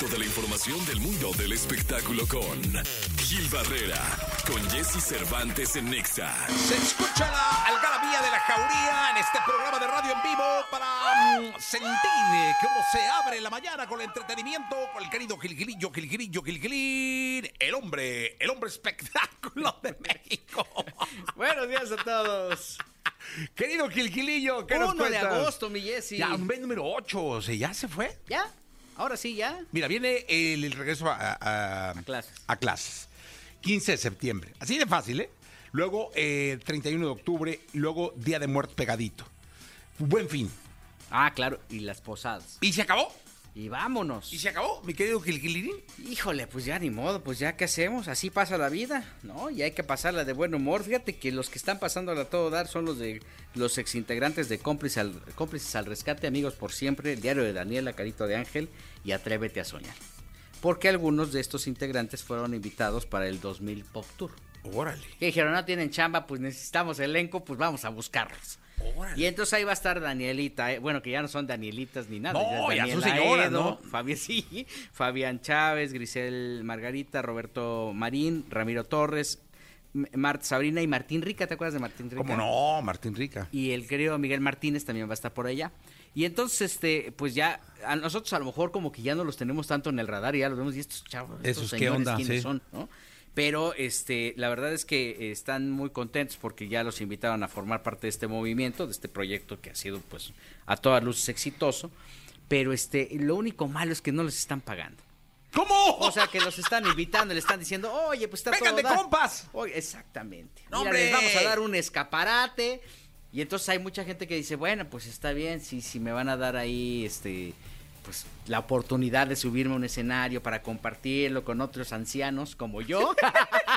Toda la información del mundo del espectáculo con Gil Barrera, con Jesse Cervantes en Nexa. Se escucha la algarabía de la jauría en este programa de radio en vivo para mm, sentir cómo se abre la mañana con el entretenimiento con el querido Gilgilillo, Gilgilillo, Gilgilín, el hombre, el hombre espectáculo de México. Buenos días a todos. Querido Gilgilillo, ¿qué nos 1 de agosto, mi Jessy. Ya, un mes número 8, o sea, ya se fue. ¿Ya? Ahora sí, ya. Mira, viene el, el regreso a, a- A clases. a clases. 15 de septiembre. Así de fácil, ¿eh? Luego, eh, 31 de octubre, luego Día de Muertos pegadito. Buen fin. Ah, claro, y las posadas. ¿Y se acabó? Y vámonos. ¿Y se acabó, mi querido Gilgilirín? Híjole, pues ya ni modo, pues ya qué hacemos, así pasa la vida, ¿no? Y hay que pasarla de buen humor. Fíjate que los que están pasándola a todo dar son los de los exintegrantes de Cómplices al, Cómplices al Rescate, Amigos por Siempre, el diario de Daniela, Carito de Ángel y Atrévete a Soñar. Porque algunos de estos integrantes fueron invitados para el 2000 Pop Tour. Órale. Que dijeron, no tienen chamba, pues necesitamos elenco, pues vamos a buscarlos. Órale. Y entonces ahí va a estar Danielita, eh, bueno, que ya no son Danielitas ni nada. No, ya son Daniela señoras, Edo, ¿no? Fabián, sí, Fabián Chávez, Grisel Margarita, Roberto Marín, Ramiro Torres, Sabrina y Martín Rica, ¿te acuerdas de Martín Rica? ¿Cómo no, Martín Rica? Y el querido Miguel Martínez también va a estar por allá. Y entonces, este, pues ya, a nosotros a lo mejor como que ya no los tenemos tanto en el radar y ya los vemos y estos chavos, estos Esos, ¿qué señores, onda? ¿quiénes Sí. son? ¿no? Pero este, la verdad es que eh, están muy contentos porque ya los invitaron a formar parte de este movimiento, de este proyecto que ha sido pues a todas luces exitoso. Pero este, lo único malo es que no les están pagando. ¿Cómo? O sea, que los están invitando, le están diciendo, oye, pues está ¡Vengan todo de dar". compas! Oye, exactamente. ¡No, Mira, les vamos a dar un escaparate. Y entonces hay mucha gente que dice, bueno, pues está bien, si, si me van a dar ahí, este, pues la oportunidad de subirme a un escenario para compartirlo con otros ancianos como yo.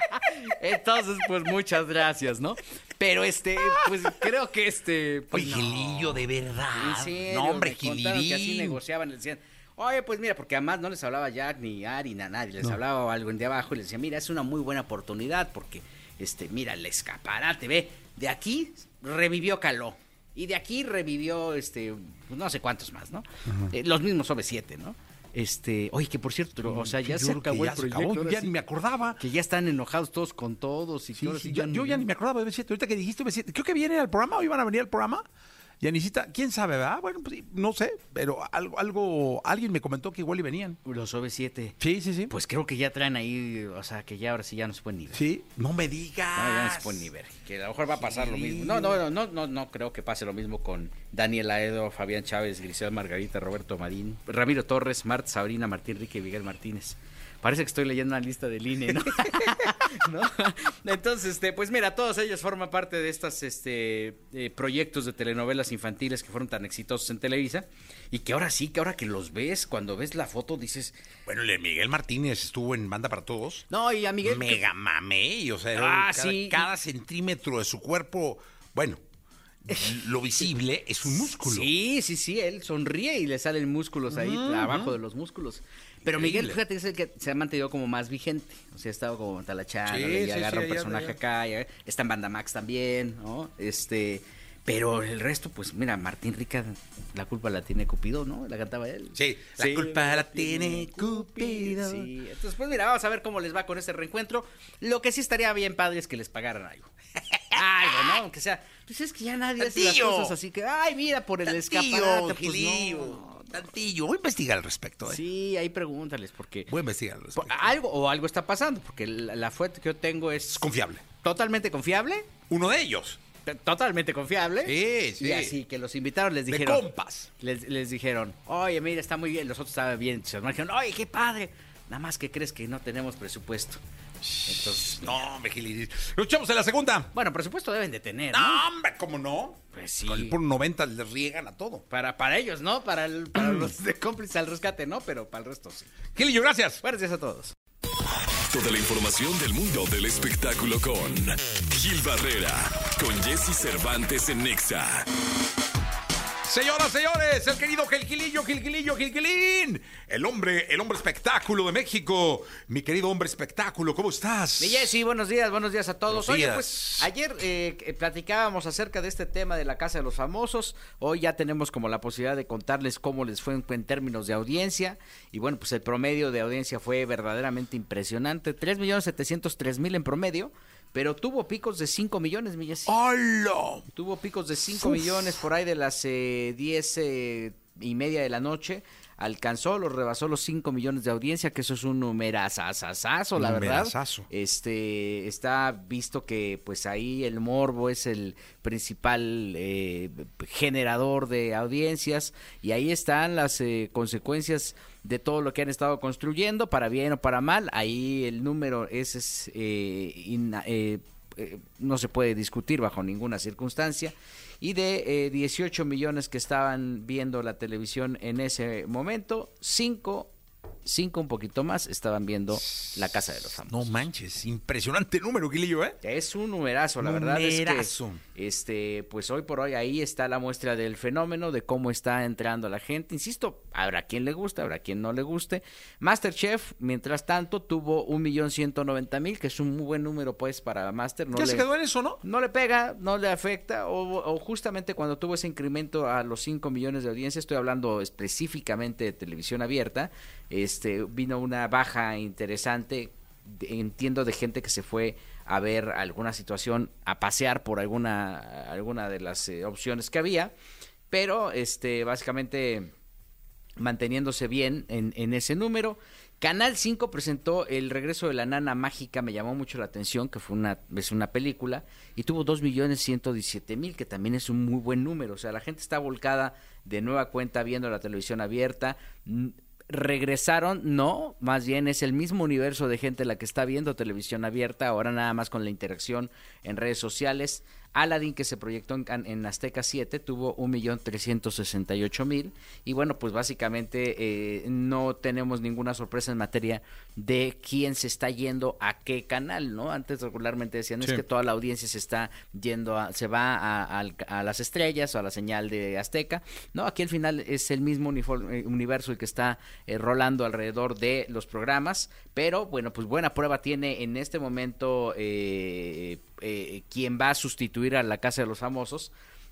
entonces, pues muchas gracias, ¿no? Pero este, pues creo que este, pues Oye, no. Gilillo, de verdad. En serio, no, hombre, contaron que así negociaban, le decían, oye, pues mira, porque además no les hablaba Jack ni Ari ni a nadie, les hablaba algo de abajo y les decía, mira, es una muy buena oportunidad porque, este, mira, el escaparate, ve, de aquí revivió Caló. Y de aquí revivió, este, no sé cuántos más, ¿no? Eh, los mismos OV7, ¿no? Este, oye, que por cierto, o sea, ya se acabó ya se acabó, ya sí, ni me acordaba. Que ya están enojados todos con todos y sí, sí yo, yo ya ni me acordaba de B7. Ahorita que dijiste B7, creo que vienen al programa o iban a venir al programa. Yanisita, quién sabe, ¿verdad? Bueno, pues no sé, pero algo, algo, alguien me comentó que igual y venían. Los OV7. Sí, sí, sí. Pues creo que ya traen ahí, o sea, que ya ahora sí ya no se pueden ni ver. sí, no me digas. No, ya no se pueden ni ver. Que a lo mejor va a pasar lo mismo. No, no, no, no, no, no creo que pase lo mismo con Daniel Aedo, Fabián Chávez, Grisel Margarita, Roberto Marín, Ramiro Torres, Marta Sabrina, Martín Rique y Miguel Martínez. Parece que estoy leyendo una lista del INE, ¿no? ¿No? Entonces, este, pues mira, todos ellos forman parte de estos este, eh, proyectos de telenovelas infantiles que fueron tan exitosos en Televisa y que ahora sí, que ahora que los ves, cuando ves la foto dices, Bueno, el de Miguel Martínez estuvo en Banda para Todos. no, y a Miguel... Mega mamey, o sea, Ah, cada, sí. cada centímetro de su cuerpo, bueno, lo visible es un músculo. Sí, sí, sí, él sonríe y le salen músculos ahí abajo de los músculos. Pero Miguel, fíjate, es el que se ha mantenido como más vigente. O sea, ha estado como talachando Sí, y sí, agarra sí, un personaje ya. acá, y está en Banda Max también, ¿no? Este, pero el resto, pues mira, Martín Rica, la culpa la tiene Cupido, ¿no? La cantaba él. Sí, la culpa la tiene Cupido. Sí, entonces pues mira, vamos a ver cómo les va con este reencuentro. Lo que sí estaría bien padre es que les pagaran algo. Algo, ¿no? Aunque sea, pues es que ya nadie hace las Tantillo. cosas así que, ay, mira, por el Tantillo, escaparate, pues no. Tantillo. Voy a investigar al respecto, ¿eh? Sí, ahí pregúntales, porque Voy a investigar al respecto. algo o algo está pasando, porque la, la fuente que yo tengo es Es confiable. totalmente confiable, Uno de ellos. totalmente confiable. Sí, sí. Y así que los invitaron, les De dijeron. compas. Les, les dijeron, oye, mira, está muy bien. Los otros estaban bien. entusiasmados. Dijeron, oye, qué padre. Nada más que crees que no tenemos presupuesto. Entonces, No. Lo echamos en la segunda. bueno, presupuesto deben de tener, ¿no? No, hombre, ¿cómo no? Pues sí. Con el puro 90 les riegan a todo. Para, para ellos, ¿no? Para, el- para los de cómplices al rescate, ¿no? Pero para el resto sí. Gilillo, gracias. Buenos días a todos. Toda la información del mundo del espectáculo con Gil Barrera, con Jesse Cervantes en Nexa. Señoras, señores, el querido Gilgilillo, Gilgilillo, Gilgilín. El hombre, el hombre espectáculo de México. Mi querido hombre espectáculo, ¿cómo estás? Mi Jessy, buenos días, buenos días a todos. Oye, pues ayer eh, eh, platicábamos acerca de este tema de la Casa de los Famosos. Hoy ya tenemos como la posibilidad de contarles cómo les fue en, en términos de audiencia. Y bueno, pues el promedio de audiencia fue verdaderamente impresionante. 3.703.000 en promedio, pero tuvo picos de 5 millones, mi Jessy. ¡Hola! Tuvo picos de 5 millones por ahí de las eh, 10 eh, y media de la noche. Alcanzó, los rebasó los 5 millones de audiencia, que eso es un numerazazazazo, la verdad. Este, está visto que pues ahí el morbo es el principal eh, generador de audiencias y ahí están las eh, consecuencias de todo lo que han estado construyendo, para bien o para mal. Ahí el número ese es eh, ina- eh, eh, no se puede discutir bajo ninguna circunstancia. Y de eh, 18 millones que estaban viendo la televisión en ese momento, 5, 5 un poquito más estaban viendo La Casa de los Famosos. No manches, impresionante número, Gilillo, ¿eh? Es un numerazo, la verdad es que este pues hoy por hoy ahí está la muestra del fenómeno de cómo está entrando la gente. Insisto, habrá quien le guste, habrá quien no le guste. Masterchef, mientras tanto, tuvo un millón ciento noventa mil, que es un muy buen número pues para Master. No ya le- se quedó en eso, ¿no? no le pega, no le afecta, o, o justamente cuando tuvo ese incremento a los 5 millones de audiencia, estoy hablando específicamente de televisión abierta, este vino una baja interesante, entiendo, de gente que se fue a ver alguna situación, a pasear por alguna, alguna de las eh, opciones que había, pero este básicamente manteniéndose bien en, en ese número. Canal 5 presentó El regreso de la nana mágica, me llamó mucho la atención, que fue una, es una película, y tuvo 2.117.000, que también es un muy buen número. O sea, la gente está volcada de nueva cuenta viendo la televisión abierta. Regresaron, no, más bien es el mismo universo de gente la que está viendo televisión abierta, ahora nada más con la interacción en redes sociales. Aladdin, que se proyectó en, Azteca 7, tuvo 1.368.000. Y bueno, pues básicamente eh, no tenemos ninguna sorpresa en materia de quién se está yendo a qué canal, ¿no? Antes regularmente decían, Sí. es que toda la audiencia se está yendo, a, se va a, a las estrellas o a la señal de Azteca. No, aquí al final es el mismo eh, universo el que está eh, rolando alrededor de los programas. Pero bueno, pues buena prueba tiene en este momento eh, eh, quien va a sustituir a la Casa de los Famosos.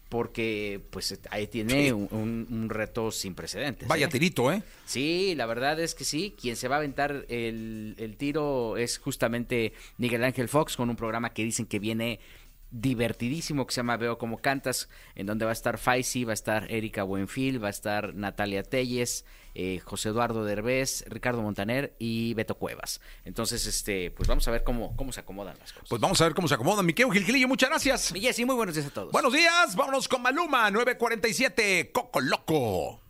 Porque pues ahí tiene Sí. un, un- un reto sin precedentes. Vaya ¿eh? tirito, ¿eh? Sí, la verdad es que sí. Quien se va a aventar el, el tiro es justamente Miguel Ángel Fox con un programa que dicen que viene divertidísimo que se llama Veo como cantas, en donde va a estar Faisy, va a estar Erika Buenfil, va a estar Natalia Telles, eh, José Eduardo Derbez, Ricardo Montaner y Beto Cuevas. Entonces, este, pues vamos a ver cómo, cómo se acomodan las cosas. Pues vamos a ver cómo se acomodan. Mi querido Gilgilillo, muchas gracias. Mi Jessy, muy buenos días a todos. Buenos días, vámonos con Maluma, 947, Coco Loco.